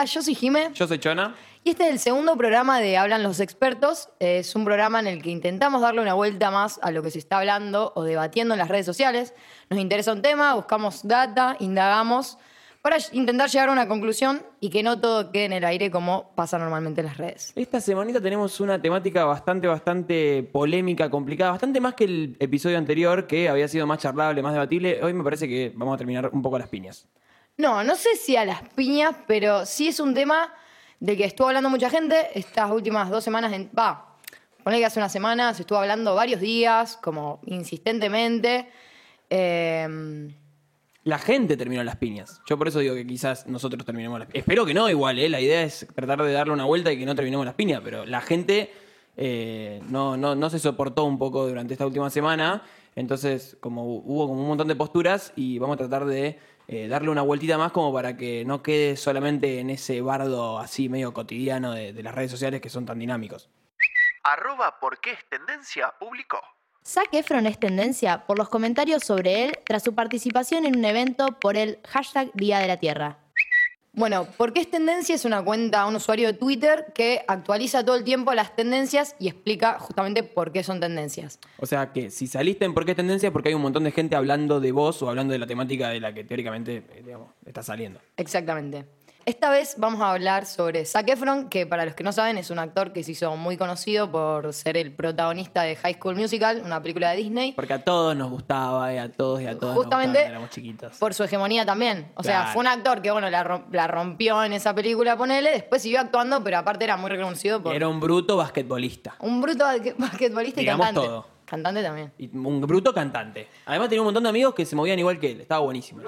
Hola, yo soy Jime Yo soy Chona. y este es el segundo programa de Hablan los expertos. Es un programa en el que intentamos darle una vuelta más a lo que se está hablando o debatiendo en las redes sociales. Nos interesa un tema, buscamos data, indagamos para intentar llegar a una conclusión y que no todo quede en el aire como pasa normalmente en las redes. Esta semanita tenemos una temática bastante, bastante polémica, complicada, bastante más que el episodio anterior, que había sido más charlable, más debatible. Hoy me parece que vamos a terminar un poco las piñas. No, no sé si a las piñas, pero sí es un tema de que estuvo hablando mucha gente estas últimas dos semanas. Va, ponle que hace una semana se estuvo hablando varios días, como insistentemente. Eh, La gente terminó las piñas. Yo por eso digo que quizás nosotros terminemos las piñas. Espero que no, igual, ¿eh? La idea es tratar de darle una vuelta y que no terminemos las piñas, pero la gente eh, no, no, no se soportó un poco durante esta última semana. Entonces, como hubo como un montón de posturas y vamos a tratar de eh, darle una vueltita más como para que no quede solamente en ese bardo así medio cotidiano de, de las redes sociales que son tan dinámicos. Arroba por qué es tendencia publicó. Zac Efron es tendencia por los comentarios sobre él tras su participación en un evento por el hashtag Día de la Tierra. Bueno, porque es tendencia es una cuenta, un usuario de Twitter que actualiza todo el tiempo las tendencias y explica justamente por qué son tendencias. O sea que si saliste en por qué es tendencia es porque hay un montón de gente hablando de vos o hablando de la temática de la que teóricamente eh, digamos, está saliendo. Exactamente. Esta vez vamos a hablar sobre Zac Efron, que para los que no saben es un actor que se hizo muy conocido por ser el protagonista de High School Musical, una película de Disney, Porque a todos nos gustaba, y a todos y a todas Justamente nos gustaba éramos chiquitos. por su hegemonía también. O sea, Claro. fue un actor que, bueno, la, rom- la rompió en esa película, ponele, después siguió actuando, pero aparte era muy reconocido por Era un bruto basquetbolista. un bruto basque- basquetbolista y Digamos cantante. todo. Cantante también. Y un bruto cantante. Además tenía un montón de amigos que se movían igual que él. Estaba buenísimo.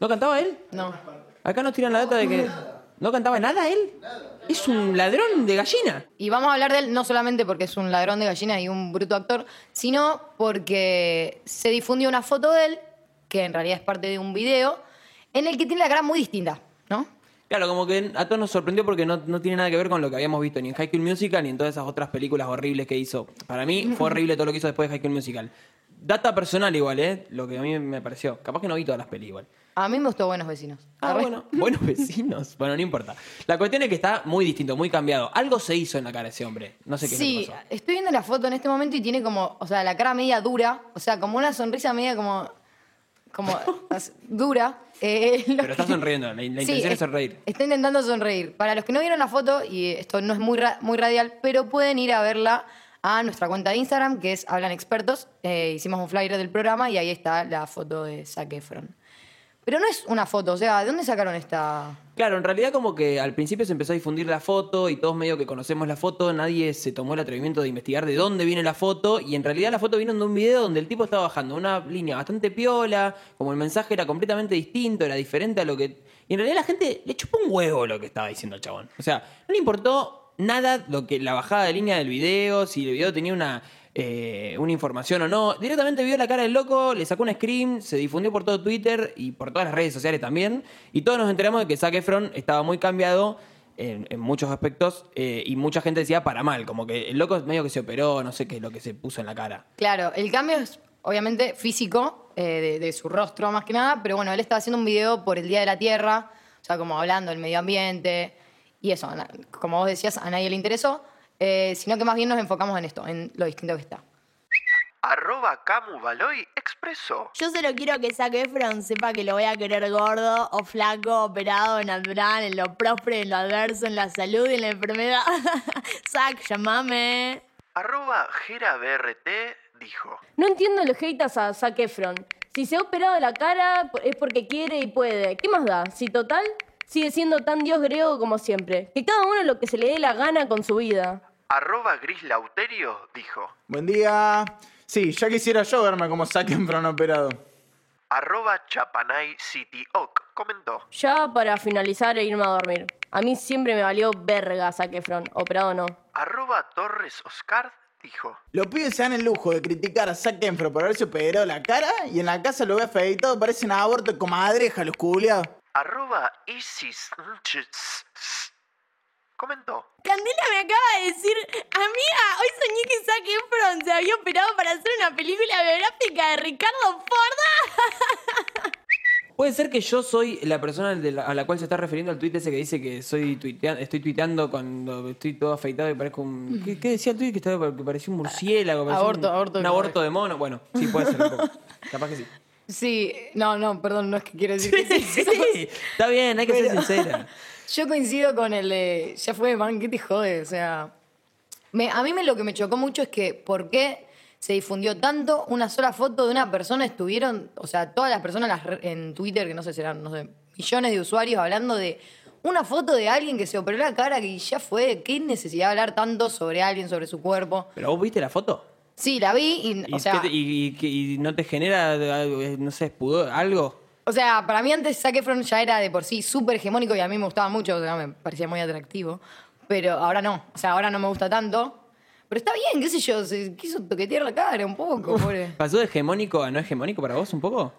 ¿No cantaba él? No. Acá nos tiran la data de que... ¿No cantaba nada él? Es un ladrón de gallina. Y vamos a hablar de él no solamente porque es un ladrón de gallinas y un bruto actor, sino porque se difundió una foto de él, que en realidad es parte de un video, en el que tiene la cara muy distinta, ¿no? Claro, como que a todos nos sorprendió porque no, no tiene nada que ver con lo que habíamos visto ni en High School Musical ni en todas esas otras películas horribles que hizo. Para mí fue horrible todo lo que hizo después de High School Musical. Data personal igual, ¿eh? Lo que a mí me pareció. Capaz que no vi todas las pelis igual. A mí me gustó Buenos Vecinos. Ah, Arre. bueno, buenos vecinos. Bueno, no importa. La cuestión es que está muy distinto, muy cambiado. Algo se hizo en la cara de ese hombre. No sé qué Sí, es lo que pasó. estoy viendo la foto en este momento y tiene como, o sea, la cara media dura, o sea, como una sonrisa media como, como dura. Eh, lo Pero está que- sonriendo, la, intención es es- sonreír. Está intentando sonreír. Para los que no vieron la foto, y esto no es muy, ra- muy radial, pero pueden ir a verla a nuestra cuenta de Instagram, que es Hablan Expertos. Eh, hicimos un flyer del programa y ahí está la foto de Zac Efron. Pero no es una foto, o sea, ¿de dónde sacaron esta...? Claro, en realidad como que al principio se empezó a difundir la foto y todos medio que conocemos la foto, nadie se tomó el atrevimiento de investigar de dónde viene la foto y en realidad la foto vino de un video donde el tipo estaba bajando una línea bastante piola, como el mensaje era completamente distinto, era diferente a lo que... Y en realidad la gente le chupó un huevo lo que estaba diciendo el chabón. O sea, no le importó nada lo que la bajada de línea del video, si el video tenía una, eh, una información o no. Directamente vio la cara del loco, le sacó un screen, se difundió por todo Twitter y por todas las redes sociales también. Y todos nos enteramos de que Zac Efron estaba muy cambiado en, muchos aspectos eh, y mucha gente decía para mal, como que el loco medio que se operó, no sé qué es lo que se puso en la cara. Claro, el cambio es obviamente físico, eh, de, de su rostro más que nada, pero bueno, él estaba haciendo un video por el Día de la Tierra, o sea, como hablando del medio ambiente y eso, como vos decías, a nadie le interesó, eh, sino que más bien nos enfocamos en esto, en lo distinto que está. Arroba Camu Baloy expresó. Yo solo quiero que Zac Efron sepa que lo voy a querer gordo o flaco, operado, natural, en lo próspero, en lo adverso, en la salud y en la enfermedad. Zac, llamame. Arroba Gera BRT dijo. No entiendo los haters a Zac Efron. Si se ha operado la cara es porque quiere y puede. ¿Qué más da? Si total sigue siendo tan dios griego como siempre. Que cada uno lo que se le dé la gana con su vida. Arroba Gris Lauterio dijo. Buen día. Sí, ya quisiera yo verme como saquen un operado. Arroba Chapanay City Oak comentó. Ya para finalizar e irme a dormir. A mí siempre me valió verga Zac Efron, operado o no. Arroba Torres Oscar dijo. Los pibes se dan el lujo de criticar a Zac Efron por haberse operado la cara y en la casa lo ve afeitado, parecen aborto de comadreja los culiados. Arroba Isis comentó. Candela me acaba de decir, amiga, hoy soñé que Zac Efron se había operado para hacer una película biográfica de Ricardo Ford. Puede ser que yo soy la persona de la- a la cual se está refiriendo el tuit ese que dice que soy tuitea- estoy tuiteando cuando estoy todo afeitado y parezco un... ¿Qué, qué decía el tuit? Que, estaba, que parecía un murciélago. parecía Aborto, un, aborto, Un aborto de mono. Bueno, sí, puede ser un poco. Capaz que sí. Sí, no, no, perdón, no es que quiero decir que sí. Sí, está bien, hay que ser sincera. Yo coincido con el de, ya fue, man, ¿qué te jode? O sea, me- a mí me, lo que me chocó mucho es que, ¿por qué se difundió tanto una sola foto de una persona? Estuvieron, o sea, todas las personas las en Twitter, que no sé, serán, no sé, millones de usuarios hablando de una foto de alguien que se operó la cara, que ya fue, ¿qué necesidad de hablar tanto sobre alguien, sobre su cuerpo? ¿Pero vos viste la foto? Sí, la vi y, ¿Y, o sea... te- y- y no te genera, eh, no sé, pudor, algo? O sea, para mí antes Zac Efron ya era de por sí súper hegemónico y a mí me gustaba mucho, o sea, me parecía muy atractivo. Pero ahora no, o sea, ahora no me gusta tanto. Pero está bien, qué sé yo, se quiso toquetear la cara un poco, pobre. ¿Pasó de hegemónico a no hegemónico para vos un poco?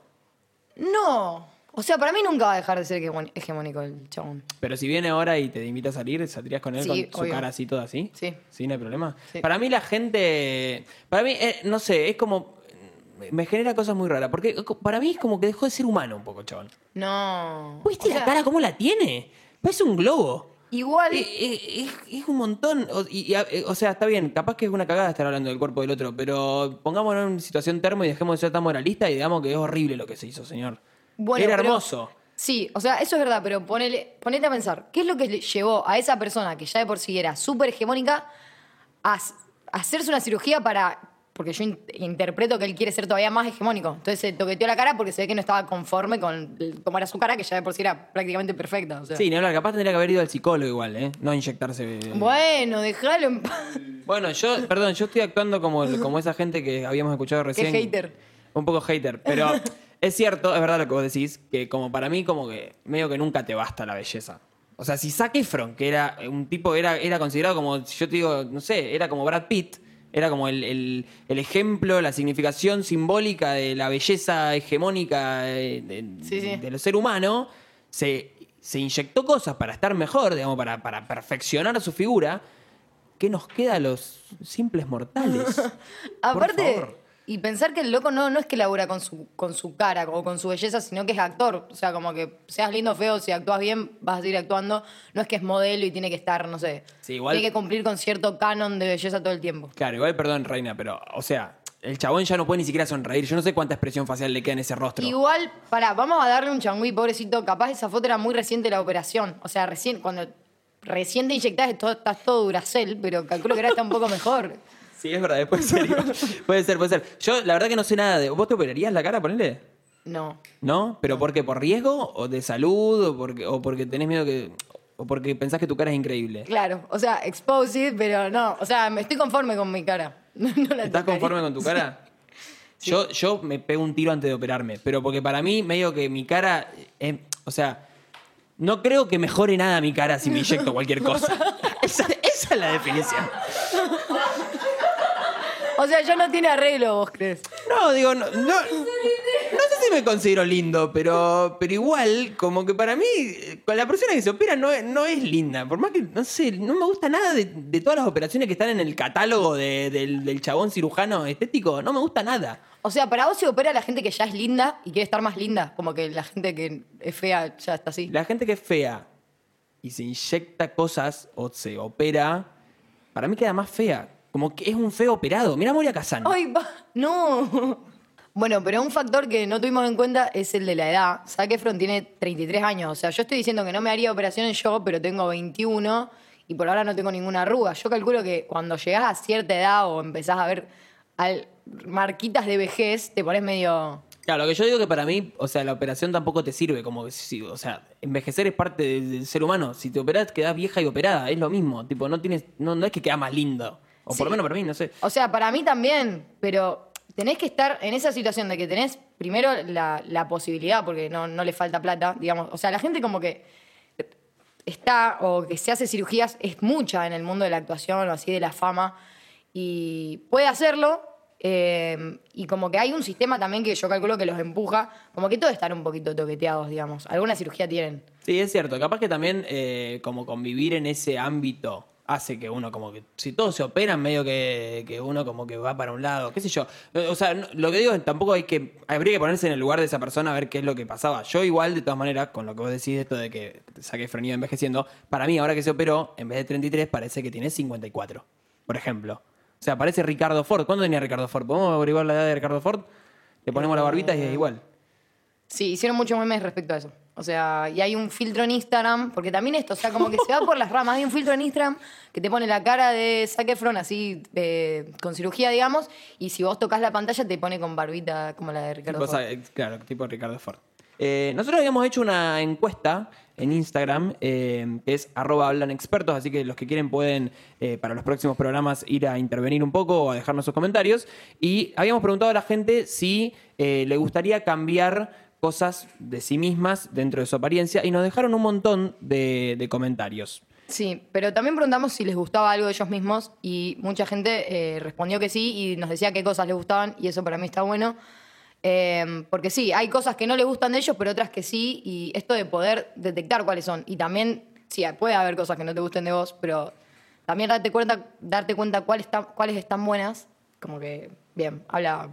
No, o sea, para mí nunca va a dejar de ser hegemón- hegemónico el chabón. Pero si viene ahora y te invita a salir, ¿saldrías con él Sí, con su obvio. cara así, toda así? Sí. Sí, no hay problema. Sí. Para mí la gente... Para mí, eh, no sé, es como... Me genera cosas muy raras. Porque para mí es como que dejó de ser humano un poco, chabón. No. ¿Viste O sea, la cara cómo la tiene? Parece un globo. Igual, Eh, eh, Es, es un montón. O, y- y, eh, o sea, está bien, capaz que es una cagada estar hablando del cuerpo del otro, pero pongámonos en situación termo y dejemos de ser tan moralistas y digamos que es horrible lo que se hizo, señor. Bueno, Era pero- hermoso. Sí, o sea, eso es verdad, pero ponele, ponete a pensar, ¿qué es lo que le llevó a esa persona que ya de por sí era súper hegemónica a hacerse una cirugía para... Porque yo in- interpreto que él quiere ser todavía más hegemónico. Entonces se toqueteó la cara porque se ve que no estaba conforme con cómo era su cara, que ya de por sí era prácticamente perfecta. o sea. Sí, ni hablar, capaz tendría que haber ido al psicólogo igual, ¿eh? No inyectarse. Bueno, déjalo en paz. Bueno, yo, perdón, yo estoy actuando como, como esa gente que habíamos escuchado recién. hater. Un poco hater, pero es cierto, es verdad lo que vos decís, que como para mí como que medio que nunca te basta la belleza. O sea, si Zac Efron, que era un tipo, era, era considerado como, yo te digo, no sé, era como Brad Pitt, era como el, el- el ejemplo, la significación simbólica de la belleza hegemónica de, Sí, sí. del ser humano, se, se inyectó cosas para estar mejor, digamos, para, para perfeccionar su figura. ¿Qué nos queda a los simples mortales? Por Aparte, favor. Y pensar que el loco no, no es que labura con su, con su cara o con su belleza, sino que es actor. O sea, como que seas lindo o feo, si actúas bien, vas a seguir actuando. No es que es modelo y tiene que estar, no sé. Sí, igual- Tiene que cumplir con cierto canon de belleza todo el tiempo. Claro, igual perdón, Reina, pero, o sea, el chabón ya no puede ni siquiera sonreír. Yo no sé cuánta expresión facial le queda en ese rostro. Igual, pará, vamos a darle un changüí, pobrecito. Capaz esa foto era muy reciente de la operación. O sea, recién, cuando recién te inyectás, todo- estás todo duracel, pero calculo que ahora está un poco mejor. Sí, es verdad, puede ser. puede ser, puede ser. Yo, la verdad que no sé nada de. ¿Vos te operarías la cara, ponele? No. ¿No? ¿Pero por qué? ¿Por riesgo? ¿O de salud? ¿O porque, o porque tenés miedo que. o porque pensás que tu cara es increíble? Claro, o sea, exposed, pero no. O sea, me estoy conforme con mi cara. No la ¿Estás tocaría. conforme con tu cara? Yo, yo me pego un tiro antes de operarme, pero porque para mí, medio que mi cara. eh, o sea, no creo que mejore nada mi cara si me inyecto cualquier cosa. Esa, esa es la definición. O sea, ya no tiene arreglo, vos crees. No, digo, no, no, no sé si me considero lindo, pero, pero igual, como que para mí, con la persona que se opera no, es- no es linda. Por más que, no sé, no me gusta nada de, de todas las operaciones que están en el catálogo de- del, del chabón cirujano estético. No me gusta nada. O sea, para vos se opera la gente que ya es linda y quiere estar más linda. Como que la gente que es fea ya está así. La gente que es fea y se inyecta cosas o se opera, para mí queda más fea. Como que es un feo operado. Mira Moria Kazan. ¡Ay, va! ¡No! Bueno, pero un factor que no tuvimos en cuenta es el de la edad. Zac Efron tiene 33 años. O sea, yo estoy diciendo que no me haría operaciones yo, pero tengo 21 y por ahora no tengo ninguna arruga. Yo calculo que cuando llegás a cierta edad o empezás a ver al- marquitas de vejez, te pones medio... Claro, lo que yo digo que para mí, o sea, la operación tampoco te sirve, como que si, o sea, envejecer es parte del, del ser humano. Si te operas, quedás vieja y operada, es lo mismo. Tipo, no tienes, no, no es que queda más lindo. O por lo menos para mí, no sé. O sea, para mí también, pero tenés que estar en esa situación de que tenés primero la, la posibilidad, porque no, no le falta plata, digamos. O sea, la gente como que está o que se hace cirugías es mucha en el mundo de la actuación o así de la fama y puede hacerlo. eh, y como que hay un sistema también que yo calculo que los empuja, como que todos están un poquito toqueteados, digamos. Alguna cirugía tienen. Sí, es cierto. Capaz que también, eh, como convivir en ese ámbito hace que uno como que, si todos se operan, medio que, que uno como que va para un lado, qué sé yo. O sea, lo que digo es tampoco hay que, habría que ponerse en el lugar de esa persona a ver qué es lo que pasaba. Yo igual, de todas maneras, con lo que vos decís, esto de que saque Frenía envejeciendo, para mí ahora que se operó, en vez de 33, parece que tiene 54, por ejemplo. O sea, parece Ricardo Ford. ¿Cuándo tenía Ricardo Ford? ¿Podemos averiguar la edad de Ricardo Ford? Le ponemos la barbita y es igual. Sí, hicieron muchos memes respecto a eso. O sea, y hay un filtro en Instagram, porque también esto, o sea, como que se va por las ramas. Hay un filtro en Instagram que te pone la cara de Zac Efron así, eh, con cirugía, digamos, y si vos tocas la pantalla te pone con barbita como la de Ricardo Ford. eh, claro, tipo Ricardo Ford. Eh, nosotros habíamos hecho una encuesta en Instagram, eh, que es arroba hablan expertos, así que los que quieren pueden eh, para los próximos programas ir a intervenir un poco o a dejarnos sus comentarios. Y habíamos preguntado a la gente si le gustaría cambiar cosas de sí mismas dentro de su apariencia y nos dejaron un montón de, de comentarios. Sí, pero también preguntamos si les gustaba algo de ellos mismos y mucha gente eh, respondió que sí y nos decía qué cosas les gustaban y eso para mí está bueno. Eh, porque sí, hay cosas que no les gustan de ellos, pero otras que sí, y esto de poder detectar cuáles son. Y también, sí, puede haber cosas que no te gusten de vos, pero también darte cuenta, darte cuenta cuáles, está- cuáles están buenas, como que, bien, habla.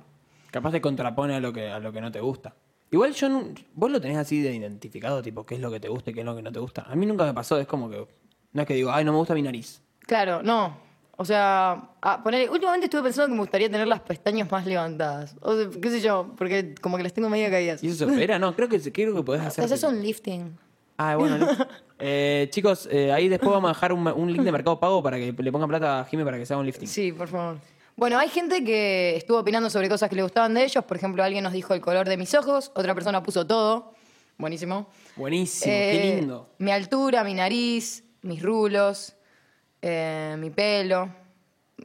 Capaz te contrapone a lo que, a lo que no te gusta. Igual yo, no- vos lo tenés así de identificado, tipo, qué es lo que te gusta y qué es lo que no te gusta. A mí nunca me pasó, es como que, no es que digo, ay, no me gusta mi nariz. Claro, no. O sea, a poner, últimamente estuve pensando que me gustaría tener las pestañas más levantadas. O sea, qué sé yo, porque como que las tengo medio caídas. ¿Y eso se opera? No, creo que, creo que podés hacer. haces un lifting. Ah, bueno. no. Eh, chicos, eh, ahí después vamos a dejar un, un link de Mercado Pago para que le pongan plata a Jimmy para que se haga un lifting. Sí, por favor. Bueno, hay gente que estuvo opinando sobre cosas que le gustaban de ellos. Por ejemplo, alguien nos dijo el color de mis ojos, otra persona puso todo. Buenísimo. Buenísimo, Eh, qué lindo. Mi altura, mi nariz, mis rulos, eh, mi pelo.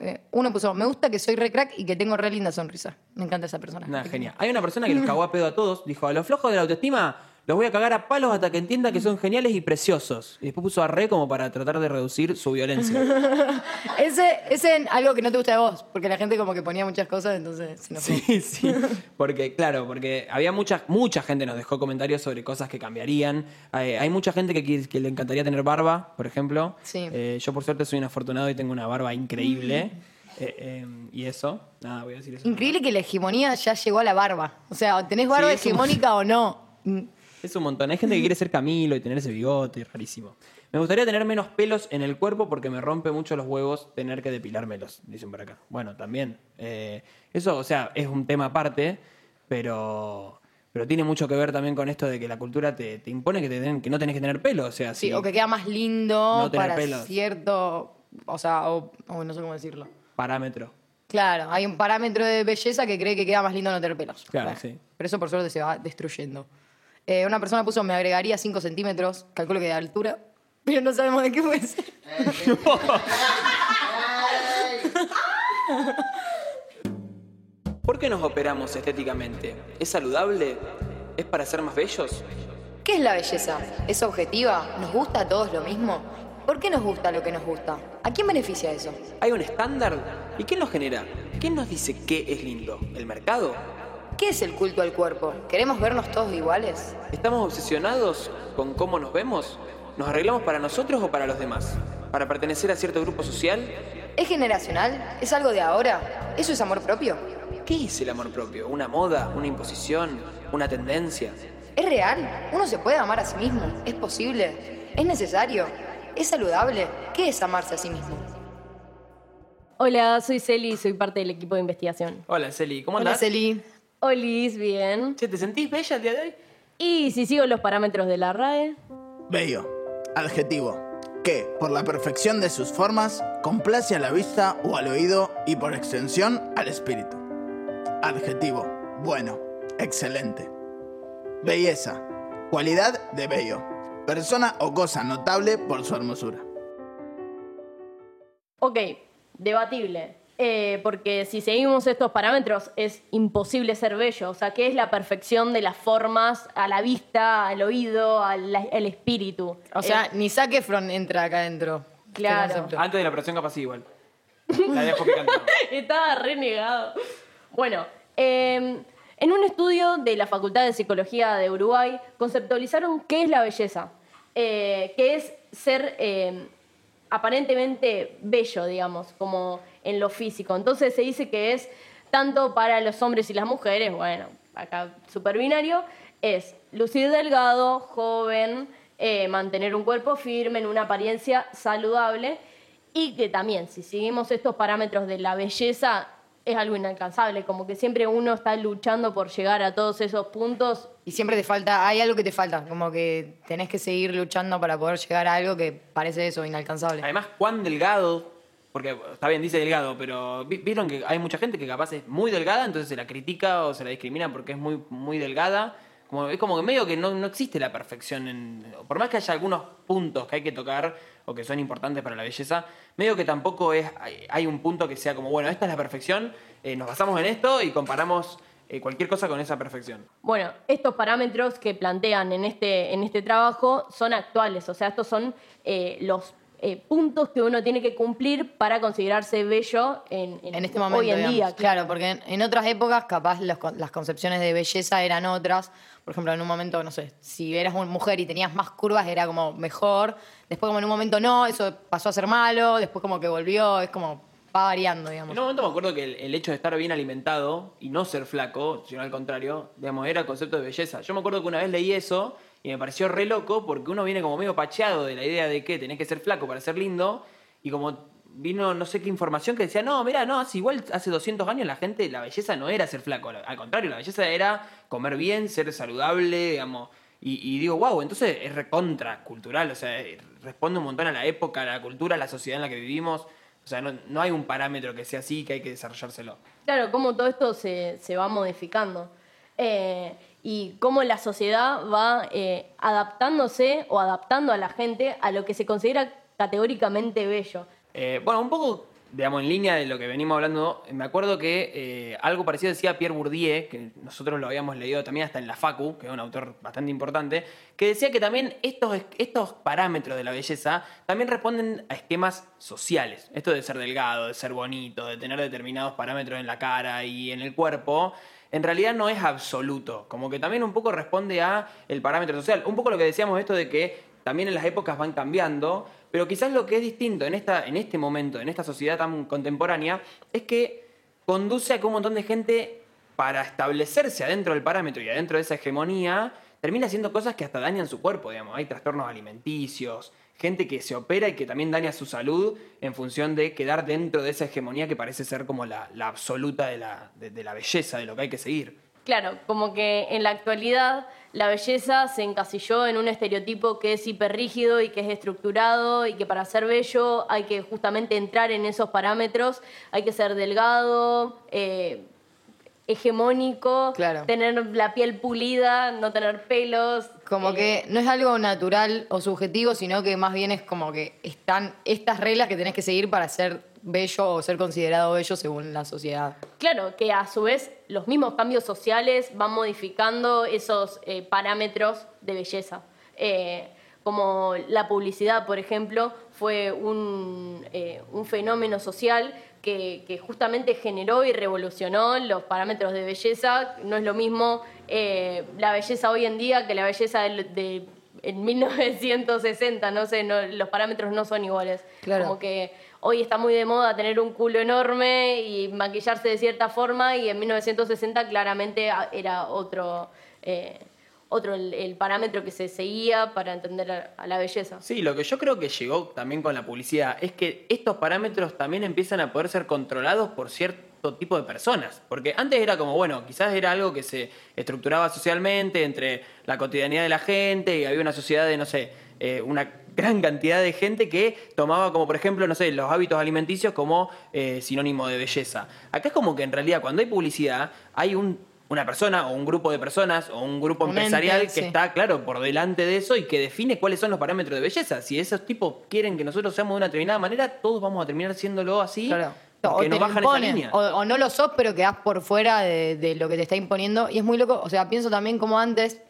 Eh, uno puso, me gusta que soy re crack y que tengo re linda sonrisa. Me encanta esa persona. Genial. Hay una persona que los cagó a pedo a todos. Dijo, a los flojos de la autoestima los voy a cagar a palos hasta que entienda que son geniales y preciosos. Y después puso a re como para tratar de reducir su violencia. Ese es algo que no te gusta de vos, porque la gente como que ponía muchas cosas, entonces. Sí, sí. Porque, claro, porque había mucha, mucha gente nos dejó comentarios sobre cosas que cambiarían. Hay, hay mucha gente que, que le encantaría tener barba, por ejemplo. Sí. Eh, yo, por suerte, soy un afortunado y tengo una barba increíble. Eh, eh, y eso, nada, voy a decir eso. Increíble que la hegemonía ya llegó a la barba. O sea, ¿tenés barba Sí, es un- hegemónica o no? Es un montón. Hay gente que quiere ser Camilo y tener ese bigote, rarísimo. Me gustaría tener menos pelos en el cuerpo porque me rompe mucho los huevos tener que depilármelos, dicen por acá. Bueno, también. eh, eso, o sea, es un tema aparte, pero, pero tiene mucho que ver también con esto de que la cultura te, te impone que, te que no tenés que tener pelo. O sea, Sí, si- o que queda más lindo No para pelos. cierto. O sea, o, o no sé cómo decirlo. parámetro. Claro, hay un parámetro de belleza que cree que queda más lindo no tener pelos. Claro, sí. Pero eso por suerte se va destruyendo. Eh, una persona puso, me agregaría 5 centímetros, calculo que de altura, pero no sabemos de qué puede ser. ¿Por qué nos operamos estéticamente? ¿Es saludable? ¿Es para ser más bellos? ¿Qué es la belleza? ¿Es objetiva? ¿Nos gusta a todos lo mismo? ¿Por qué nos gusta lo que nos gusta? ¿A quién beneficia eso? ¿Hay un estándar? ¿Y quién lo genera? ¿Quién nos dice qué es lindo? ¿El mercado? ¿Qué es el culto al cuerpo? ¿Queremos vernos todos iguales? ¿Estamos obsesionados con cómo nos vemos? ¿Nos arreglamos para nosotros o para los demás? ¿Para pertenecer a cierto grupo social? ¿Es generacional? ¿Es algo de ahora? ¿Eso es amor propio? ¿Qué es el amor propio? ¿Una moda? ¿Una imposición? ¿Una tendencia? ¿Es real? ¿Uno se puede amar a sí mismo? ¿Es posible? ¿Es necesario? ¿Es saludable? ¿Qué es amarse a sí mismo? Hola, soy Celi y soy parte del equipo de investigación. Hola, Celi, ¿cómo Hola, andás? Celi. Olis, bien. Che, ¿te sentís bella el día de hoy? Y si sigo los parámetros de la RAE, Bello. Adjetivo. Que, por la perfección de sus formas, complace a la vista o al oído y por extensión al espíritu. Adjetivo. Bueno. Excelente. Belleza. Cualidad de bello. Persona o cosa notable por su hermosura. ok, debatible. Eh, porque si seguimos estos parámetros es imposible ser bello. O sea, ¿qué es la perfección de las formas a la vista, al oído, al, al espíritu? O sea, Eh, ni Zac Efron entra acá adentro. Claro. Antes de la operación capaz sí, igual. La dejo picando. Estaba renegado. Bueno, eh, en un estudio de la Facultad de Psicología de Uruguay conceptualizaron qué es la belleza, eh, que es ser, eh, aparentemente bello, digamos, como en lo físico. Entonces se dice que es tanto para los hombres y las mujeres, bueno, acá super binario, es lucir delgado, joven, eh, mantener un cuerpo firme, en una apariencia saludable y que también, si seguimos estos parámetros de la belleza, es algo inalcanzable, como que siempre uno está luchando por llegar a todos esos puntos. Y siempre te falta, hay algo que te falta, como que tenés que seguir luchando para poder llegar a algo que parece eso, inalcanzable. Además, cuán delgado, porque está bien, dice delgado, pero vi- vieron que hay mucha gente que capaz es muy delgada, entonces se la critica o se la discrimina porque es muy, muy delgada. Es como que medio que no, no existe la perfección. Por más que haya algunos puntos que hay que tocar o que son importantes para la belleza, medio que tampoco es hay, hay un punto que sea como, bueno, esta es la perfección, eh, nos basamos en esto y comparamos eh, cualquier cosa con esa perfección. Bueno, estos parámetros que plantean en este, en este trabajo son actuales, o sea, estos son eh, los eh, puntos que uno tiene que cumplir para considerarse bello en, en- en este momento. hoy en digamos. día. Claro, porque en, en otras épocas capaz los las concepciones de belleza eran otras. Por ejemplo, en un momento, no sé, si eras una mujer y tenías más curvas era como mejor. Después como en un momento no, eso pasó a ser malo. Después como que volvió, es como va variando, digamos. En un momento me acuerdo que el, el hecho de estar bien alimentado y no ser flaco, sino al contrario, digamos, era el concepto de belleza. Yo me acuerdo que una vez leí eso y me pareció re loco porque uno viene como medio pacheado de la idea de que tenés que ser flaco para ser lindo y como vino no sé qué información que decía, no, mira, no, igual hace 200 años la gente, la belleza no era ser flaco, al contrario, la belleza era comer bien, ser saludable, digamos. Y, digo, wow, entonces es recontra cultural, o sea, responde un montón a la época, a la cultura, a la sociedad en la que vivimos. O sea, no, no hay un parámetro que sea así que hay que desarrollárselo. Claro, cómo todo esto se, se va modificando. Eh, y cómo la sociedad va eh, adaptándose o adaptando a la gente a lo que se considera categóricamente bello. Eh, bueno, un poco, digamos, en línea de lo que venimos hablando, me acuerdo que eh, algo parecido decía Pierre Bourdieu, que nosotros lo habíamos leído también hasta en la Facu, que es un autor bastante importante, que decía que también estos, estos parámetros de la belleza también responden a esquemas sociales. Esto de ser delgado, de ser bonito, de tener determinados parámetros en la cara y en el cuerpo, en realidad no es absoluto, como que también un poco responde a el parámetro social. Un poco lo que decíamos esto de que también en las épocas van cambiando, pero quizás lo que es distinto en, esta, en este momento, en esta sociedad tan contemporánea, es que conduce a que un montón de gente, para establecerse adentro del parámetro y adentro de esa hegemonía, termina haciendo cosas que hasta dañan su cuerpo, digamos. Hay trastornos alimenticios, gente que se opera y que también daña su salud en función de quedar dentro de esa hegemonía que parece ser como la, absoluta de la, de la belleza, de lo que hay que seguir. Claro, como que en la actualidad la belleza se encasilló en un estereotipo que es hiperrígido y que es estructurado y que para ser bello hay que justamente entrar en esos parámetros, hay que ser delgado, eh, hegemónico, Claro. tener la piel pulida, no tener pelos. Como eh, que no es algo natural o subjetivo, sino que más bien es como que están estas reglas que tenés que seguir para ser bello o ser considerado bello según la sociedad. Claro, que a su vez los mismos cambios sociales van modificando esos eh, parámetros de belleza. Eh, como la publicidad, por ejemplo, fue un, un fenómeno social que, que justamente generó y revolucionó los parámetros de belleza. No es lo mismo eh, la belleza hoy en día que la belleza del- de, en 1960, no sé, no- los parámetros no son iguales. Claro. Como que hoy está muy de moda tener un culo enorme y maquillarse de cierta forma y en 1960 claramente era otro, eh, otro el, parámetro que se seguía para entender a, a la belleza. Sí, lo que yo creo que llegó también con la publicidad es que estos parámetros también empiezan a poder ser controlados por cierto tipo de personas. Porque antes era como, bueno, quizás era algo que se estructuraba socialmente entre la cotidianidad de la gente y había una sociedad de, no sé, eh, una gran cantidad de gente que tomaba como, por ejemplo, no sé, los hábitos alimenticios como eh, sinónimo de belleza. Acá es como que en realidad cuando hay publicidad hay un- una persona o un grupo de personas o un grupo Un empresarial ente, que sí. está, claro, por delante de eso y que define cuáles son los parámetros de belleza. Si esos tipos quieren que nosotros seamos de una determinada manera, todos vamos a terminar siéndolo así. Claro. O lo bajan esa imponen, línea. o, o no lo sos, pero quedás por fuera de, de lo que te está imponiendo. Y es muy loco. O sea, pienso también como antes,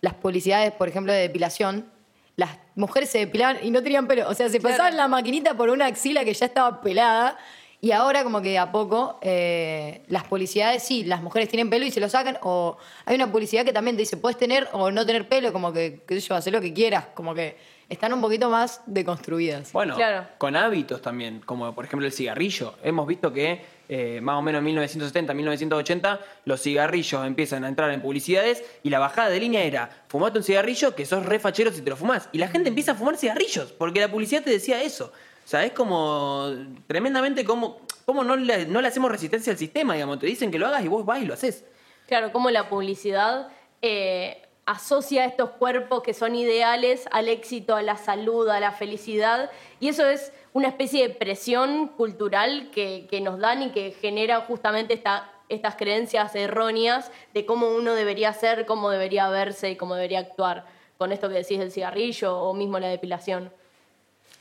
las publicidades, por ejemplo, de depilación, las mujeres se depilaban y no tenían pelo. O sea, se pasaban la maquinita por una axila que ya estaba pelada. Y ahora, como que de a poco, eh, las publicidades, sí, las mujeres tienen pelo y se lo sacan. O hay una publicidad que también te dice, puedes tener o no tener pelo, como que, qué sé yo, hacer lo que quieras. Como que están un poquito más deconstruidas. Bueno, Claro. con hábitos también, como por ejemplo el cigarrillo. Hemos visto que eh, más o menos en 1970, 1980, los cigarrillos empiezan a entrar en publicidades y la bajada de línea era, fumate un cigarrillo que sos re fachero si te lo fumás. Y la gente empieza a fumar cigarrillos, porque la publicidad te decía eso. Sea, es como tremendamente como, como no, le, no le hacemos resistencia al sistema, digamos. Te dicen que lo hagas y vos vas y lo haces. Claro, como la publicidad eh, asocia estos cuerpos que son ideales al éxito, a la salud, a la felicidad. Y eso es una especie de presión cultural que, que nos dan y que genera justamente esta- estas creencias erróneas de cómo uno debería ser, cómo debería verse y cómo debería actuar. Con esto que decís del cigarrillo o mismo la depilación.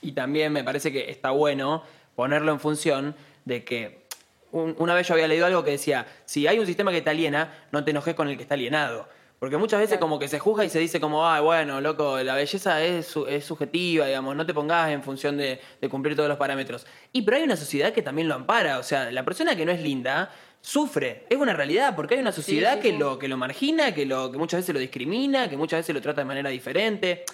Y también me parece que está bueno ponerlo en función de que un- una vez yo había leído algo que decía, si hay un sistema que te aliena, no te enojes con el que está alienado. Porque muchas veces como que se juzga y se dice como, ah, bueno, loco, la belleza es, es subjetiva, digamos, no te pongas en función de, de cumplir todos los parámetros. Y pero hay una sociedad que también lo ampara, o sea, la persona que no es linda sufre, es una realidad, porque hay una sociedad sí, que, sí. Lo, que lo margina, que, lo, que muchas veces lo discrimina, que muchas veces lo trata de manera diferente.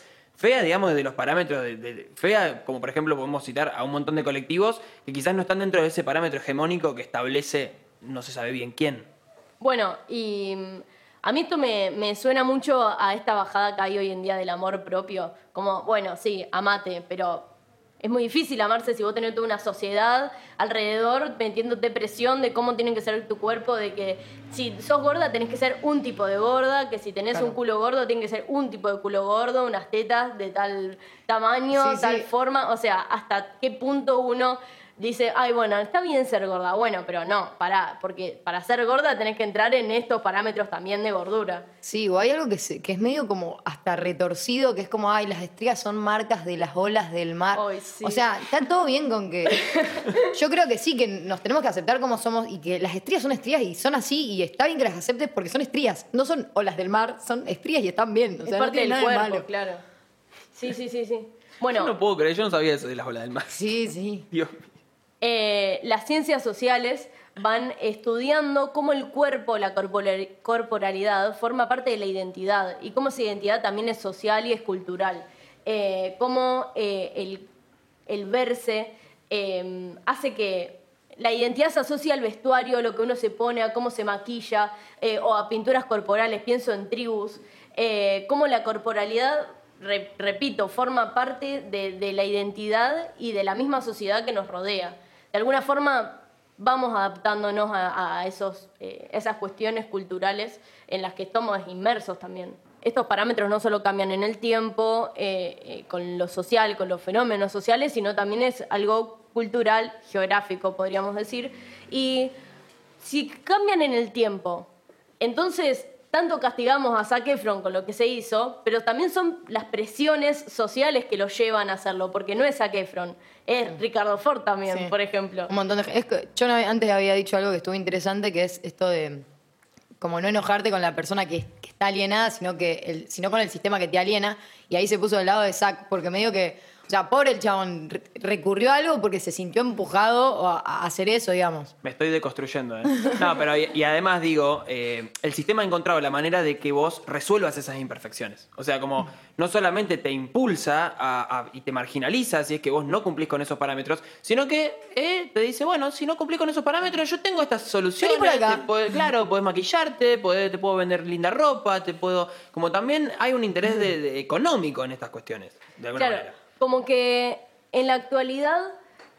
Fea, digamos, desde los parámetros de, de- fea, como por ejemplo podemos citar a un montón de colectivos que quizás no están dentro de ese parámetro hegemónico que establece no se sabe bien quién. Bueno, y mm, a mí esto me suena mucho a esta bajada que hay hoy en día del amor propio. Como, bueno, sí, amate, pero es muy difícil amarse si vos tenés toda una sociedad alrededor metiéndote presión de cómo tiene que ser tu cuerpo, de que si sos gorda tenés que ser un tipo de gorda, que si tenés un culo gordo tiene que ser un tipo de culo gordo, unas tetas de tal tamaño, Sí, sí. tal forma, o sea, hasta qué punto uno dice, ay, bueno, está bien ser gorda, bueno, pero no, para, porque para ser gorda tenés que entrar en estos parámetros también de gordura. Sí, o hay algo que, se- que es medio como hasta retorcido, que es como, ay, las estrías son marcas de las olas del mar. Ay, sí. O sea, está todo bien con que... Yo creo que sí, que nos tenemos que aceptar como somos y que las estrías son estrías y son así y está bien que las aceptes porque son estrías. No son olas del mar, son estrías y están bien. O es sea, no parte tiene del cuerpo, malo. claro. Sí, sí, sí, sí. Yo Bueno, no puedo creer, yo no sabía eso de las olas del mar. Sí, sí. Dios. eh, las ciencias sociales van estudiando cómo el cuerpo, la corpora- corporalidad, forma parte de la identidad y cómo esa identidad también es social y es cultural. Eh, cómo eh, el, el verse eh, hace que la identidad se asocia al vestuario, a lo que uno se pone, a cómo se maquilla, eh, o a pinturas corporales, pienso en tribus, eh, cómo la corporalidad, re- repito, forma parte de, la identidad y de la misma sociedad que nos rodea. De alguna forma vamos adaptándonos a, a esos, eh, esas cuestiones culturales en las que estamos inmersos también. Estos parámetros no solo cambian en el tiempo, eh, eh, con lo social, con los fenómenos sociales, sino también es algo cultural, geográfico, podríamos decir. Y si cambian en el tiempo, entonces tanto castigamos a Zac Efron con lo que se hizo, pero también son las presiones sociales que lo llevan a hacerlo, porque no es Zac Efron, es Ricardo Ford también, Sí. por ejemplo. Un montón de es que yo antes había dicho algo que estuvo interesante, que es esto de como no enojarte con la persona que, que está alienada, sino que el, sino con el sistema que te aliena. Y ahí se puso del lado de Zack, porque me digo que, sea, pobre el chabón, re- recurrió a algo porque se sintió empujado a, hacer eso, digamos. Me estoy deconstruyendo, ¿eh? No, pero y, y además digo, eh, el sistema ha encontrado la manera de que vos resuelvas esas imperfecciones. O sea, como no solamente te impulsa a- a- y te marginaliza si es que vos no cumplís con esos parámetros, sino que eh, te dice, bueno, si no cumplís con esos parámetros, yo tengo estas soluciones. Vení por acá. te podés- claro, podés maquillarte, podés- te puedo vender linda ropa, te puedo... Como también hay un interés de- de- económico en estas cuestiones, de alguna Claro, manera. Como que en la actualidad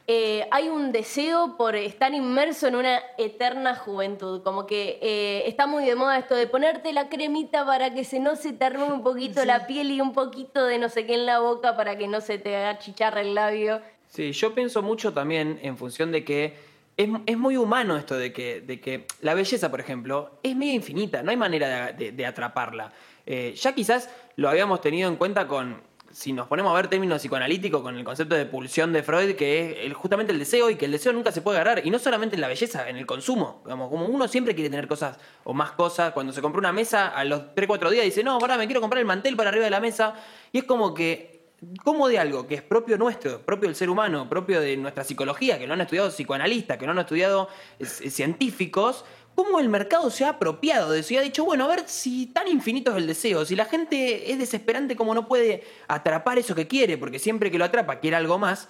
eh, hay un deseo por estar inmerso en una eterna juventud. Como que eh, está muy de moda esto de ponerte la cremita para que se no se te arrugue un poquito la piel y un poquito de no sé qué en la boca para que no se te achicharre el labio. Sí, yo pienso mucho también en función de que es, es muy humano esto de que, de que la belleza, por ejemplo, es medio infinita, no hay manera de, de- de atraparla. Eh, ya quizás lo habíamos tenido en cuenta con, si nos ponemos a ver términos psicoanalíticos, con el concepto de pulsión de Freud, que es justamente el deseo y que el deseo nunca se puede agarrar, y no solamente en la belleza, en el consumo. Como uno siempre quiere tener cosas o más cosas, cuando se compra una mesa, a los 3-4 días dice, no, pará, me quiero comprar el mantel para arriba de la mesa, y es como que ¿Cómo de algo que es propio nuestro, propio del ser humano, propio de nuestra psicología, que lo han estudiado psicoanalistas, que lo han estudiado eh, científicos, cómo el mercado se ha apropiado de eso y ha dicho, bueno, a ver si tan infinito es el deseo, si la gente es desesperante como no puede atrapar eso que quiere, porque siempre que lo atrapa quiere algo más,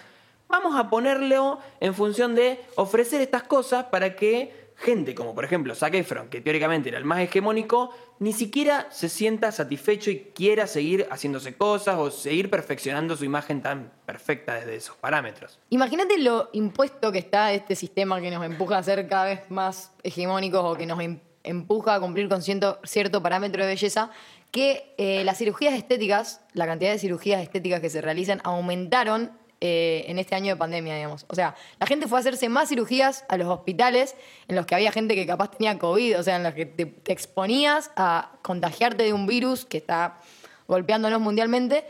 vamos a ponerlo en función de ofrecer estas cosas para que gente como por ejemplo Zac que teóricamente era el más hegemónico, ni siquiera se sienta satisfecho y quiera seguir haciéndose cosas o seguir perfeccionando su imagen tan perfecta desde esos parámetros. Imagínate lo impuesto que está este sistema que nos empuja a ser cada vez más hegemónicos o que nos em- empuja a cumplir con ciento- cierto parámetro de belleza, que eh, las cirugías estéticas, la cantidad de cirugías estéticas que se realizan aumentaron eh, en este año de pandemia, digamos. O sea, la gente fue a hacerse más cirugías a los hospitales en los que había gente que capaz tenía COVID, o sea, en los que te, te exponías a contagiarte de un virus que está golpeándonos mundialmente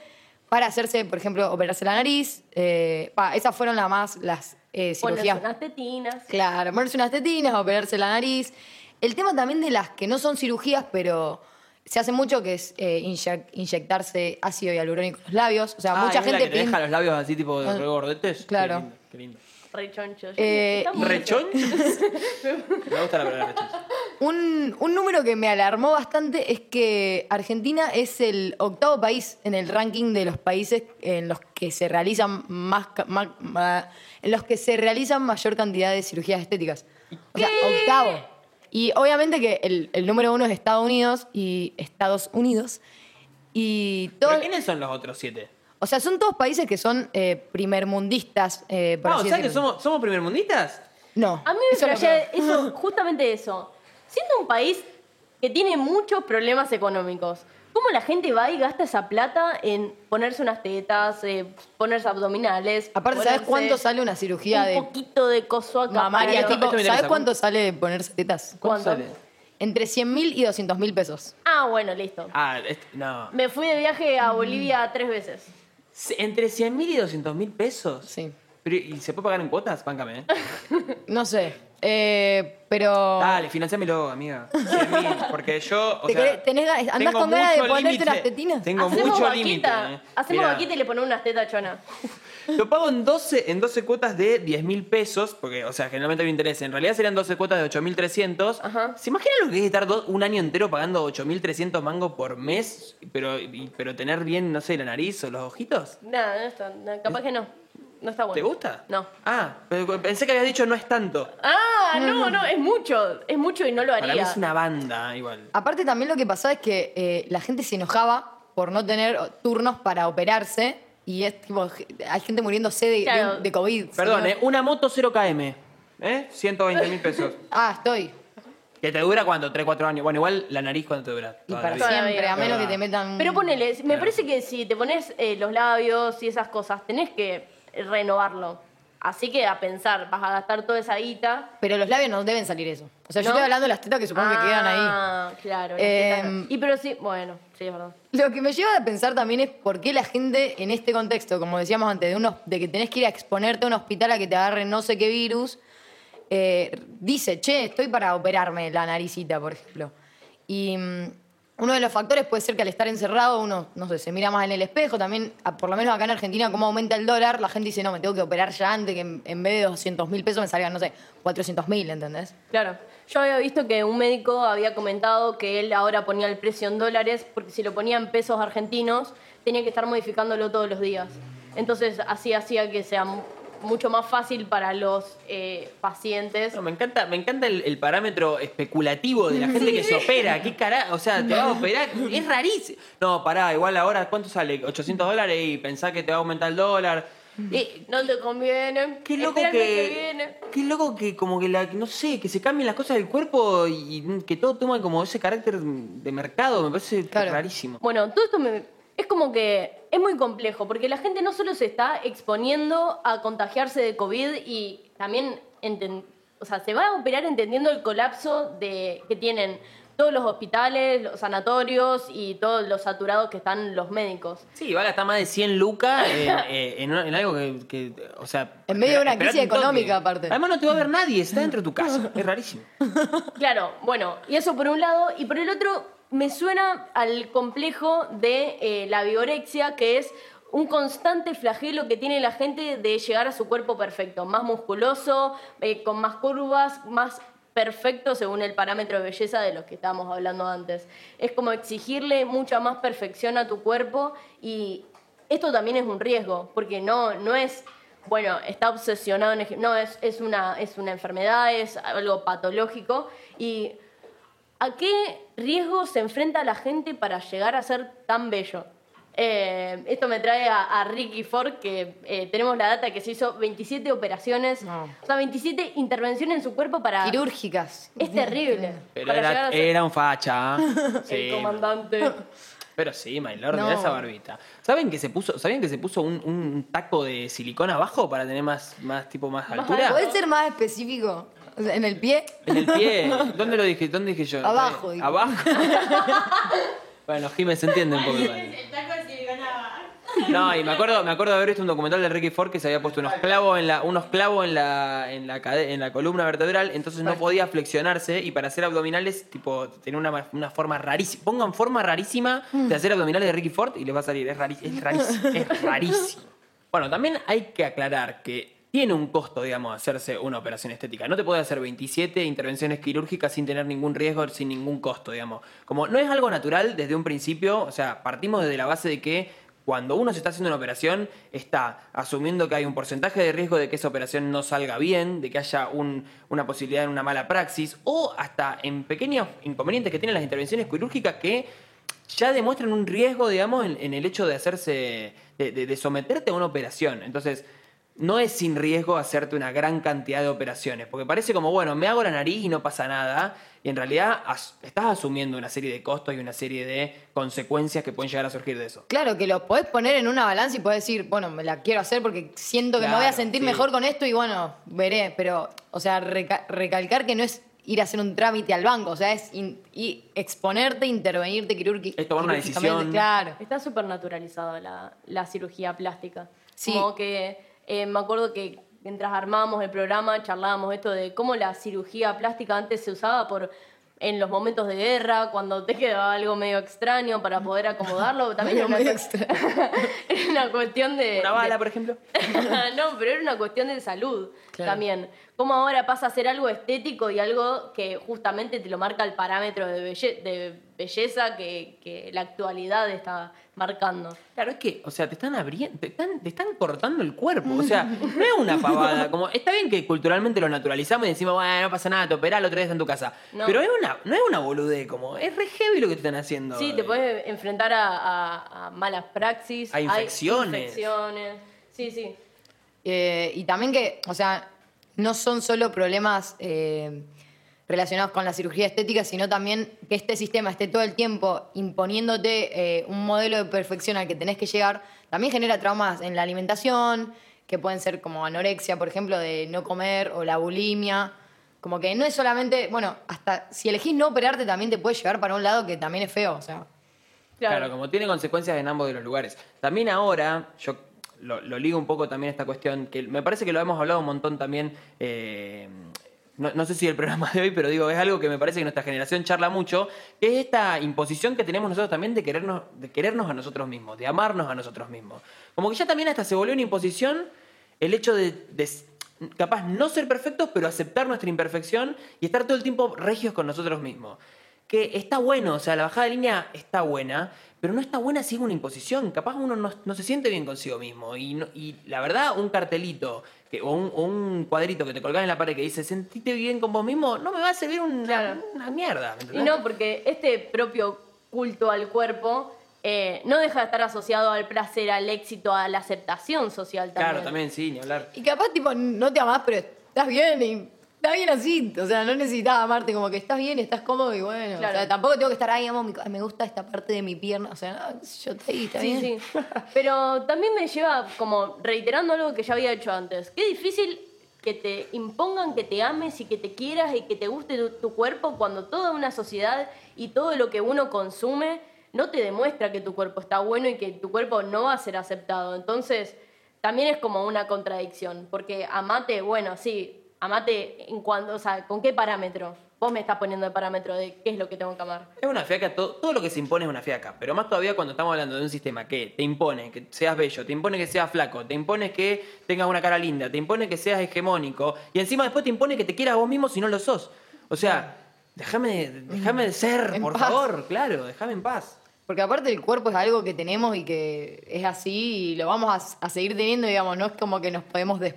para hacerse, por ejemplo, operarse la nariz. eh, pa, esas fueron las más las eh, Ponerse cirugías. unas tetinas. Claro, ponerse unas tetinas, operarse la nariz. El tema también de las que no son cirugías, pero se hace mucho, que es eh, inyec- inyectarse ácido hialurónico en los labios. O sea, Ah, mucha ¿es la gente que te deja los labios así tipo de Ah, re gordetes. claro. Qué lindo, qué lindo. Rechoncho. Eh, Está muy ¿Rechonchos? Me gusta la palabra rechonchos. Un, un número que me alarmó bastante es que Argentina es el octavo país en el ranking de los países en los que se realizan más, ca- ma- ma- en los que se realizan mayor cantidad de cirugías estéticas. O sea, octavo. Y obviamente que el, el número uno es Estados Unidos y Estados Unidos. Y todo, ¿Pero quiénes son los otros siete? o sea, son todos países que son eh, primermundistas. Eh, por Ah, o así sea que decirlo. somos, somos primermundistas. No. A mí me eso flashea eso, justamente eso. Siendo un país que tiene muchos problemas económicos, ¿cómo la gente va y gasta esa plata en ponerse unas tetas, eh, ponerse abdominales? Aparte, ¿sabes cuánto sale una cirugía un de poquito de coso acá? mamaria? tipo. ¿Sabes cuánto sale ponerse tetas? ¿Cuánto ¿Cuánto? sale? Entre 100 mil y 200 mil pesos. Ah, bueno, listo. Ah, este- no. Me fui de viaje a Bolivia tres veces. Entre 100 mil y 200 mil pesos. Sí. Pero, ¿Y se puede pagar en cuotas? Páncame, ¿eh? No sé. Eh, pero. Dale, financiamelo, amiga. 100 mil, porque yo. O ¿Te sea, querés- tenés ganas- andás tengo con ganas de mucho ponerte límite. unas tetinas? Tengo Hacemos mucho vaquita, límite. eh. Hacemos Mirá, vaquita y le ponemos unas tetas chonas. Lo pago en 12, en 12 cuotas de 10 mil pesos, porque, o sea, generalmente me interesa. En realidad serían 12 cuotas de 8.300. Ajá. ¿Se imaginan lo que es estar do- un año entero pagando 8.300 mangos por mes, pero, y- pero tener bien, no sé, la nariz o los ojitos? Nada, no está, no, capaz que no. No está bueno. ¿Te gusta? No. Ah, pero pensé que habías dicho no es tanto. Ah, no, no, es mucho. Es mucho y no lo haría. Para mí es una banda igual. Aparte, también lo que pasaba es que eh, la gente se enojaba por no tener turnos para operarse. Y es tipo, hay gente muriéndose de, de- Claro. de COVID. Perdón, señor. ¿eh? una moto 0KM. ¿Eh? 120 mil pesos. Ah, estoy. ¿Que te dura cuánto? ¿3, 4 años? Bueno, igual la nariz cuánto te dura. Y Toda para vida. Siempre, a menos que te metan. Pero ponele, me Claro. parece que si te pones eh, los labios y esas cosas, tenés que renovarlo. Así que a pensar, vas a gastar toda esa guita. Pero los labios no deben salir eso. O sea, yo estoy hablando de las tetas que supongo que quedan ahí. Ah, claro. Eh, tetas no. y pero sí, bueno, sí, es verdad. Lo que me lleva a pensar también es por qué la gente en este contexto, como decíamos antes, de, unos, de que tenés que ir a exponerte a un hospital a que te agarre no sé qué virus, eh, dice, che, estoy para operarme la naricita, por ejemplo. Y mm, uno de los factores puede ser que al estar encerrado uno, no sé, se mira más en el espejo. También, por lo menos acá en Argentina, como aumenta el dólar, la gente dice, no, me tengo que operar ya antes que en, vez de 200 mil pesos me salgan, no sé, 400 mil, ¿entendés? Claro. Yo había visto que un médico había comentado que él ahora ponía el precio en dólares porque si lo ponía en pesos argentinos tenía que estar modificándolo todos los días. Entonces así hacía que sea mucho más fácil para los eh, pacientes. No, me encanta, me encanta el, el parámetro especulativo de la gente que se opera. ¿Qué carajo? O sea, te va a operar. Es rarísimo. No, pará, igual ahora, ¿cuánto sale? 800 dólares y pensá que te va a aumentar el dólar. Eh, No te conviene. Qué loco que, viene. Qué loco que como que la, no sé, que se cambien las cosas del cuerpo y, y que todo toma como ese carácter de mercado, me parece Claro. rarísimo. Bueno, todo esto me- es como que es muy complejo, porque la gente no solo se está exponiendo a contagiarse de COVID y también enten- o sea, se va a operar entendiendo el colapso de, que tienen todos los hospitales, los sanatorios y todos los saturados que están los médicos. Sí, va a gastar más de 100 lucas en, eh, en, en algo que, que, o sea... En medio de una crisis económica, aparte. Además no te va a ver nadie, está dentro de tu casa, es rarísimo. Claro, bueno, y eso por un lado, y por el otro me suena al complejo de eh, la vigorexia, que es un constante flagelo que tiene la gente de llegar a su cuerpo perfecto, más musculoso, eh, con más curvas, más perfecto según el parámetro de belleza de los que estábamos hablando antes. Es como exigirle mucha más perfección a tu cuerpo y esto también es un riesgo, porque no, no es, bueno, está obsesionado en no, es, es, una, es una enfermedad, es algo patológico y ¿a qué riesgo se enfrenta la gente para llegar a ser tan bello? Eh, esto me trae a, a Ricky Ford, que eh, tenemos la data que se hizo 27 operaciones, No. o sea, 27 intervenciones en su cuerpo para... Quirúrgicas. Es terrible. Pero era, ser era un facha. ¿ah? Sí, el comandante. Pero sí, my lord, No. mirá esa barbita. ¿Saben que se puso, ¿sabían que se puso un, un taco de silicón abajo para tener más, más tipo más altura? ¿Podés ser más específico? En el pie. En el pie. ¿Dónde lo dije? ¿Dónde dije yo? Abajo, Eh, dijo. Abajo. bueno, Jiménez se entiende un poco igual. No, y me acuerdo, me acuerdo de haber visto un documental de Ricky Ford que se había puesto unos clavos en la, unos clavos en la, en la, cade- en la columna vertebral, entonces no podía flexionarse y para hacer abdominales, tipo, tenía una, una forma rarísima. Pongan forma rarísima de hacer abdominales de Ricky Ford y les va a salir. Es, rari- es rarísimo. Es rarísimo. Bueno, también hay que aclarar que tiene un costo, digamos, hacerse una operación estética. No te puede hacer 27 intervenciones quirúrgicas sin tener ningún riesgo, sin ningún costo, digamos. Como no es algo natural desde un principio, o sea, partimos desde la base de que cuando uno se está haciendo una operación, está asumiendo que hay un porcentaje de riesgo de que esa operación no salga bien, de que haya un- una posibilidad de una mala praxis, o hasta en pequeños inconvenientes que tienen las intervenciones quirúrgicas que ya demuestran un riesgo, digamos, en, en el hecho de hacerse, de, de- de someterte a una operación. Entonces, no es sin riesgo hacerte una gran cantidad de operaciones, porque parece como, bueno, me hago la nariz y no pasa nada, y en realidad as- estás asumiendo una serie de costos y una serie de consecuencias que pueden llegar a surgir de eso. Claro, que lo podés poner en una balanza y podés decir, bueno, me la quiero hacer porque siento que me voy a sentir sí. mejor con esto y bueno, veré. Pero, o sea, reca- recalcar que no es ir a hacer un trámite al banco, o sea, es y exponerte, intervenirte quirúrgi- Es tomar una quirúrgicamente, decisión. Claro. Está súper naturalizada la, la cirugía plástica. Sí. Como que eh, me acuerdo que mientras armábamos el programa charlábamos esto de cómo la cirugía plástica antes se usaba por en los momentos de guerra, cuando te quedaba algo medio extraño para poder acomodarlo. También era medio una, era una cuestión de... Una bala, de- por ejemplo. no, pero era una cuestión de salud Claro. también. Cómo ahora pasa a ser algo estético y algo que justamente te lo marca el parámetro de, belle- de belleza que, que la actualidad está marcando. Claro, es que, o sea, te están abriendo, te están, te están cortando el cuerpo. O sea, no es una pavada. Como, está bien que culturalmente lo naturalizamos y decimos, bueno, no pasa nada, te operás, lo otra vez en tu casa. No. Pero es una, no es una boludez, como, es re heavy lo que te están haciendo. Sí, te puedes enfrentar a, a- a malas praxis. A infecciones. infecciones. Sí, sí. Eh, y también que, o sea, no son solo problemas eh, relacionados con la cirugía estética, sino también que este sistema esté todo el tiempo imponiéndote eh, un modelo de perfección al que tenés que llegar, también genera traumas en la alimentación, que pueden ser como anorexia, por ejemplo, de no comer, o la bulimia. Como que no es solamente, bueno, hasta si elegís no operarte también te puede llevar para un lado que también es feo, o sea. Claro. Claro. como tiene consecuencias en ambos de los lugares. También ahora, yo lo, lo ligo un poco también a esta cuestión, que me parece que lo hemos hablado un montón también, eh, no, sé si el programa de hoy, pero digo, es algo que me parece que nuestra generación charla mucho, que es esta imposición que tenemos nosotros también de querernos, de querernos a nosotros mismos, de amarnos a nosotros mismos. Como que ya también hasta se volvió una imposición el hecho de, de capaz no ser perfectos, pero aceptar nuestra imperfección y estar todo el tiempo regios con nosotros mismos que está bueno, o sea, la bajada de línea está buena, pero no está buena si es una imposición. Capaz uno no, no se siente bien consigo mismo. Y, no- y la verdad, un cartelito que, o, un, o un cuadrito que te colgás en la pared que dice, sentite bien con vos mismo, no me va a servir una, Claro. una mierda. ¿me Y no, porque este propio culto al cuerpo eh, no deja de estar asociado al placer, al éxito, a la aceptación social también. Claro, también, sí, ni hablar. Y capaz, tipo, no te amás, pero estás bien y está bien así. O sea, no necesitas amarte, como que estás bien, estás cómodo y bueno. Claro. O sea, tampoco tengo que estar ahí, amo mi me gusta esta parte de mi pierna. O sea, no, yo te ahí, está Sí, bien. sí. Pero también me lleva como reiterando algo que ya había hecho antes. Qué difícil que te impongan que te ames y que te quieras y que te guste tu, tu cuerpo cuando toda una sociedad y todo lo que uno consume no te demuestra que tu cuerpo está bueno y que tu cuerpo no va a ser aceptado. Entonces, también es como una contradicción, porque amate, bueno, sí, amate en cuanto, o sea, ¿con qué parámetro? Vos me estás poniendo el parámetro de qué es lo que tengo que amar. Es una fiaca, todo, todo lo que se impone es una fiaca, pero más todavía cuando estamos hablando de un sistema que te impone que seas bello, te impone que seas flaco, te impone que tengas una cara linda, te impone que seas hegemónico y encima después te impone que te quieras a vos mismo si no lo sos. O sea, déjame, déjame de ser, En por paz. favor, claro, déjame en paz. Porque aparte el cuerpo es algo que tenemos y que es así y lo vamos a, a seguir teniendo, digamos, no es como que nos podemos des-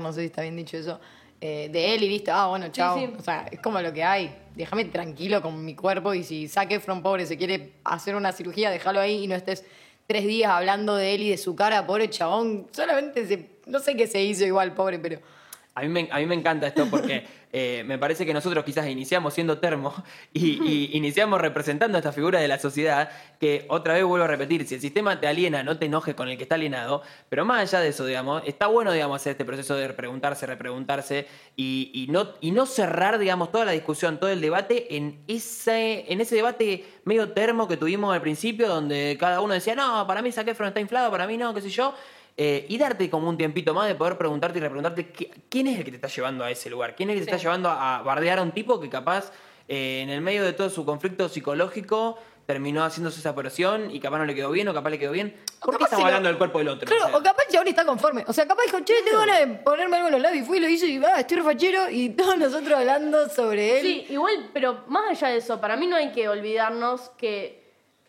no sé si está bien dicho eso, eh, de él y listo, ah, bueno, chao. sí. O sea, es como lo que hay. Déjame tranquilo con mi cuerpo y si saque From Pobre se quiere hacer una cirugía, déjalo ahí y no estés tres días hablando de él y de su cara, pobre chabón. Solamente se, no sé qué se hizo igual, pobre, pero... A mí, me, a mí me encanta esto porque eh, me parece que nosotros quizás iniciamos siendo termo y, iniciamos representando esta figura de la sociedad que otra vez vuelvo a repetir, si el sistema te aliena, no te enojes con el que está alienado, pero más allá de eso, digamos, está bueno, digamos, hacer este proceso de preguntarse, repreguntarse y, no, cerrar, digamos, toda la discusión, todo el debate en ese, debate medio termo que tuvimos al principio donde cada uno decía, no, para mí Zac Efron está inflado, para mí no, qué sé yo. Eh, y darte como un tiempito más de poder preguntarte y repreguntarte qué- quién es el que te está llevando a ese lugar, quién es el que te está llevando a bardear a un tipo que capaz eh, en el medio de todo su conflicto psicológico terminó haciéndose esa operación y capaz no le quedó bien o capaz le quedó bien. ¿Por qué estamos lo- hablando del cuerpo del otro? Claro, O sea, o capaz el chabón está conforme. O sea, capaz dijo, che, tengo ganas de ponerme algo en los labios. Y fue y lo hizo y ah, estoy refachero. Y todos nosotros hablando sobre él. Sí, igual, pero más allá de eso, para mí no hay que olvidarnos que,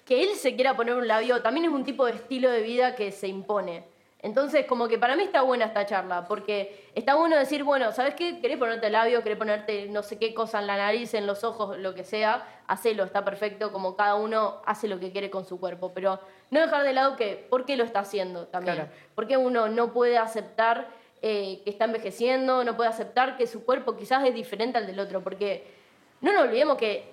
que él se quiera poner un labio también es un tipo de estilo de vida que se impone. Entonces, como que para mí está buena esta charla, porque está bueno decir, bueno, ¿sabes qué? ¿Querés ponerte labio? ¿Querés ponerte no sé qué cosa en la nariz, en los ojos, lo que sea? Hacelo, está perfecto, como cada uno hace lo que quiere con su cuerpo. Pero no dejar de lado que, ¿por qué lo está haciendo también? Claro. ¿Por qué uno no puede aceptar eh, que está envejeciendo, no puede aceptar que su cuerpo quizás es diferente al del otro? Porque no nos olvidemos que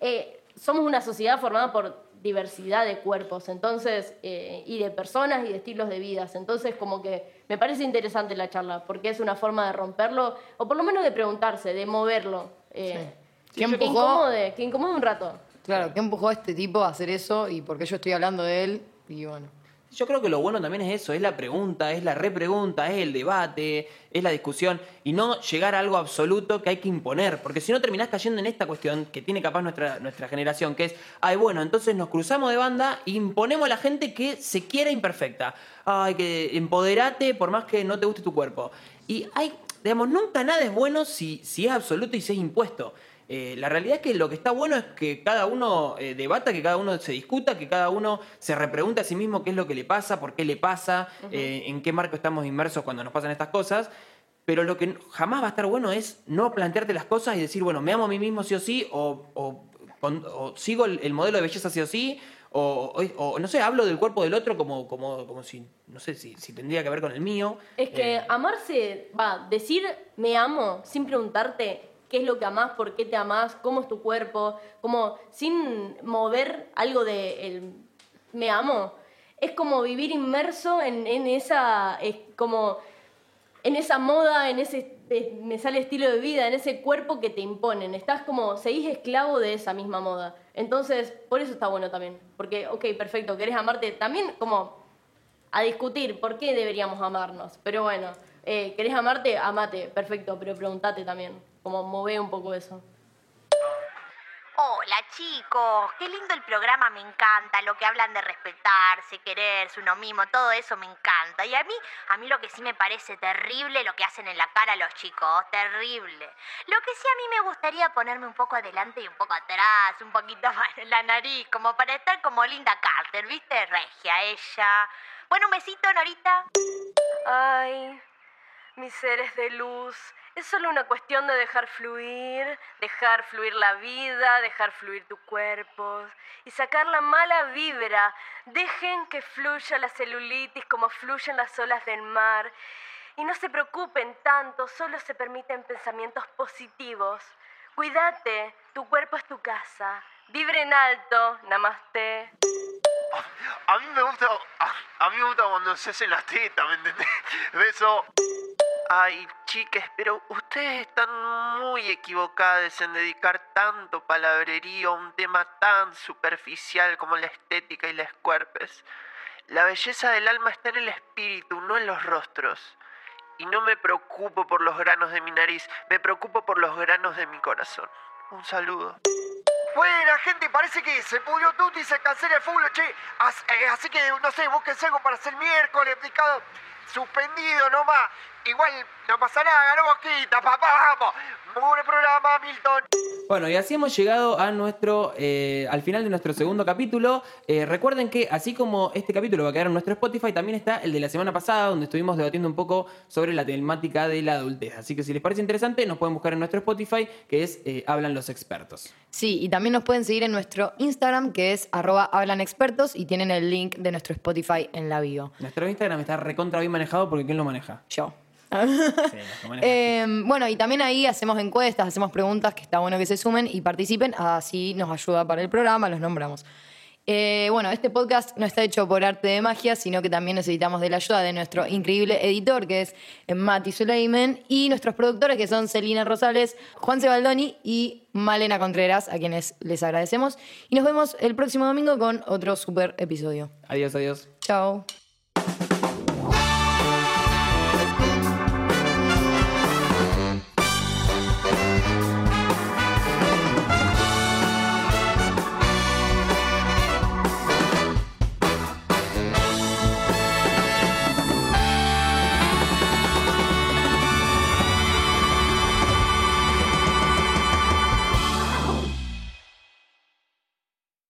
eh, somos una sociedad formada por diversidad de cuerpos, entonces, eh, y de personas y de estilos de vidas. Entonces, como que me parece interesante la charla, porque es una forma de romperlo, o por lo menos de preguntarse, de moverlo. Eh, ¿Quién que empujó? incomode, que incomode un rato. Claro, ¿qué empujó a este tipo a hacer eso y por qué yo estoy hablando de él? Y bueno. Yo creo que lo bueno también es eso, es la pregunta, es la repregunta, es el debate, es la discusión y no llegar a algo absoluto que hay que imponer, porque si no terminás cayendo en esta cuestión que tiene capaz nuestra, nuestra generación, que es, ay, bueno, entonces nos cruzamos de banda e imponemos a la gente que se quiera imperfecta. Ay, que empoderate por más que no te guste tu cuerpo. Y hay, digamos, nunca nada es bueno si, si es absoluto y si es impuesto. Eh, la realidad es que lo que está bueno es que cada uno eh, debata, que cada uno se discuta, que cada uno se repregunte a sí mismo qué es lo que le pasa, por qué le pasa, eh, en qué marco estamos inmersos cuando nos pasan estas cosas. Pero lo que jamás va a estar bueno es no plantearte las cosas y decir, bueno, me amo a mí mismo sí o sí, o, o- con- o sigo el, el modelo de belleza sí o sí, o, no sé, hablo del cuerpo del otro como, como, como si, no sé, si, si tendría que ver con el mío. Es que amarse, va, decir me amo sin preguntarte qué es lo que amás, por qué te amás, cómo es tu cuerpo, como sin mover algo de el me amo, es como vivir inmerso en, en esa, es como en esa moda, en ese eh, me sale estilo de vida, en ese cuerpo que te imponen. Estás como, seguís esclavo de esa misma moda. Entonces, por eso está bueno también. Porque, ok, perfecto, querés amarte. También como a discutir por qué deberíamos amarnos. Pero bueno, eh, ¿querés amarte? Amate, perfecto, pero preguntate también. Como move un poco eso. Hola chicos, qué lindo el programa, me encanta, lo que hablan de respetarse, quererse, uno mismo, todo eso me encanta. Y a mí, a mí lo que sí me parece terrible lo que hacen en la cara los chicos, terrible. Lo que sí a mí me gustaría ponerme un poco adelante y un poco atrás, un poquito más en la nariz, como para estar como Linda Carter, ¿viste? Regia ella. Bueno, un besito, Norita. Ay, mis seres de luz. Es solo una cuestión de dejar fluir, dejar fluir la vida, dejar fluir tu cuerpo y sacar la mala vibra. Dejen que fluya la celulitis como fluyen las olas del mar. Y no se preocupen tanto, solo se permiten pensamientos positivos. Cuídate, tu cuerpo es tu casa. Vibren alto, namaste. A mí me gusta. A, a mí me gusta cuando se hacen las tetas, ¿me entendés? Beso. Ay, chiques, pero ustedes están muy equivocadas en dedicar tanto palabrerío a un tema tan superficial como la estética y las cuerpes. La belleza del alma está en el espíritu, no en los rostros. Y no me preocupo por los granos de mi nariz, me preocupo por los granos de mi corazón. Un saludo. Buena gente, parece que se pudrió Tuti y se cancela el fútbol, che. Eh, así que, no sé, búsquense algo para hacer miércoles, picado, suspendido nomás. Igual no pasa nada, ganó Boquita, papá, vamos. Muy buen programa, Milton. Bueno, y así hemos llegado a nuestro, eh, al final de nuestro segundo capítulo. Eh, recuerden que así como este capítulo va a quedar en nuestro Spotify, también está el de la semana pasada, donde estuvimos debatiendo un poco sobre la temática de la adultez. Así que si les parece interesante, nos pueden buscar en nuestro Spotify, que es eh, Hablan los Expertos. Sí, y también nos pueden seguir en nuestro Instagram, que es arroba hablanexpertos, y tienen el link de nuestro Spotify en la bio. Nuestro Instagram está recontra bien manejado porque ¿quién lo maneja? Yo. Sí. Eh, bueno, y también ahí hacemos encuestas, hacemos preguntas, que está bueno que se sumen y participen, así nos ayuda para el programa, los nombramos. Eh, bueno, este podcast no está hecho por arte de magia, sino que también necesitamos de la ayuda de nuestro increíble editor, que es Mati Suleiman, y nuestros productores, que son Celina Rosales, Juan Cebaldoni y Malena Contreras, a quienes les agradecemos. Y nos vemos el próximo domingo con otro super episodio. Adiós, adiós. Chao.